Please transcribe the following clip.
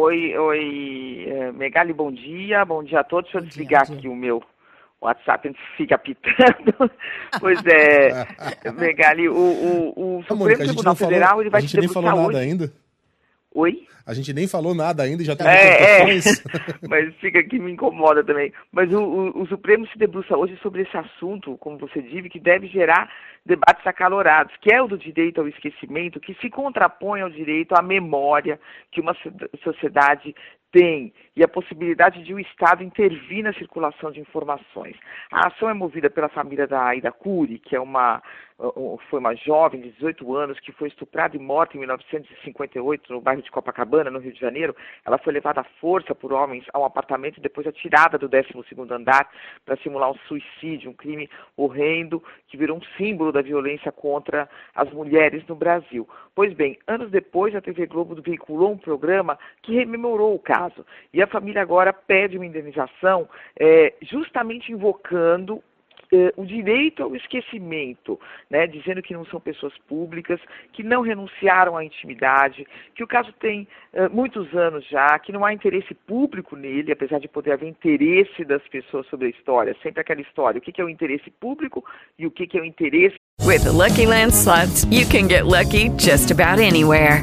Oi, oi, é, Megali, bom dia. Bom dia a todos. Deixa eu desligar aqui o meu WhatsApp, fica apitando. pois é, Megali, o, o, o Supremo Mônica, Tribunal falou, Federal ele vai a gente nem falou hoje. nada ainda. Oi? A gente nem falou nada ainda e já tem é, é, mas fica aqui me incomoda também. Mas o, o, o, Supremo se debruça hoje sobre esse assunto, como você disse, que deve gerar debates acalorados, que é o do direito ao esquecimento, que se contrapõe ao direito à memória que uma sociedade tem e a possibilidade de o Estado intervir na circulação de informações. A ação é movida pela família da Aida Cury, que é uma, foi uma jovem de 18 anos que foi estuprada e morta em 1958 no bairro de Copacabana, no Rio de Janeiro. Ela foi levada à força por homens a um apartamento e depois atirada do 12º andar para simular um suicídio, um crime horrendo que virou um símbolo da violência contra as mulheres no Brasil. Pois bem, anos depois a TV Globo veiculou um programa que rememorou o caso caso. E a família agora pede uma indenização é, justamente invocando é, o direito ao esquecimento, né, dizendo que não são pessoas públicas, que não renunciaram à intimidade, que o caso tem é, muitos anos já, que não há interesse público nele, apesar de poder haver interesse das pessoas sobre a história. Sempre aquela história, o que é o interesse público e o que é o interesse. With the Lucky Land slots, you can get lucky just about anywhere.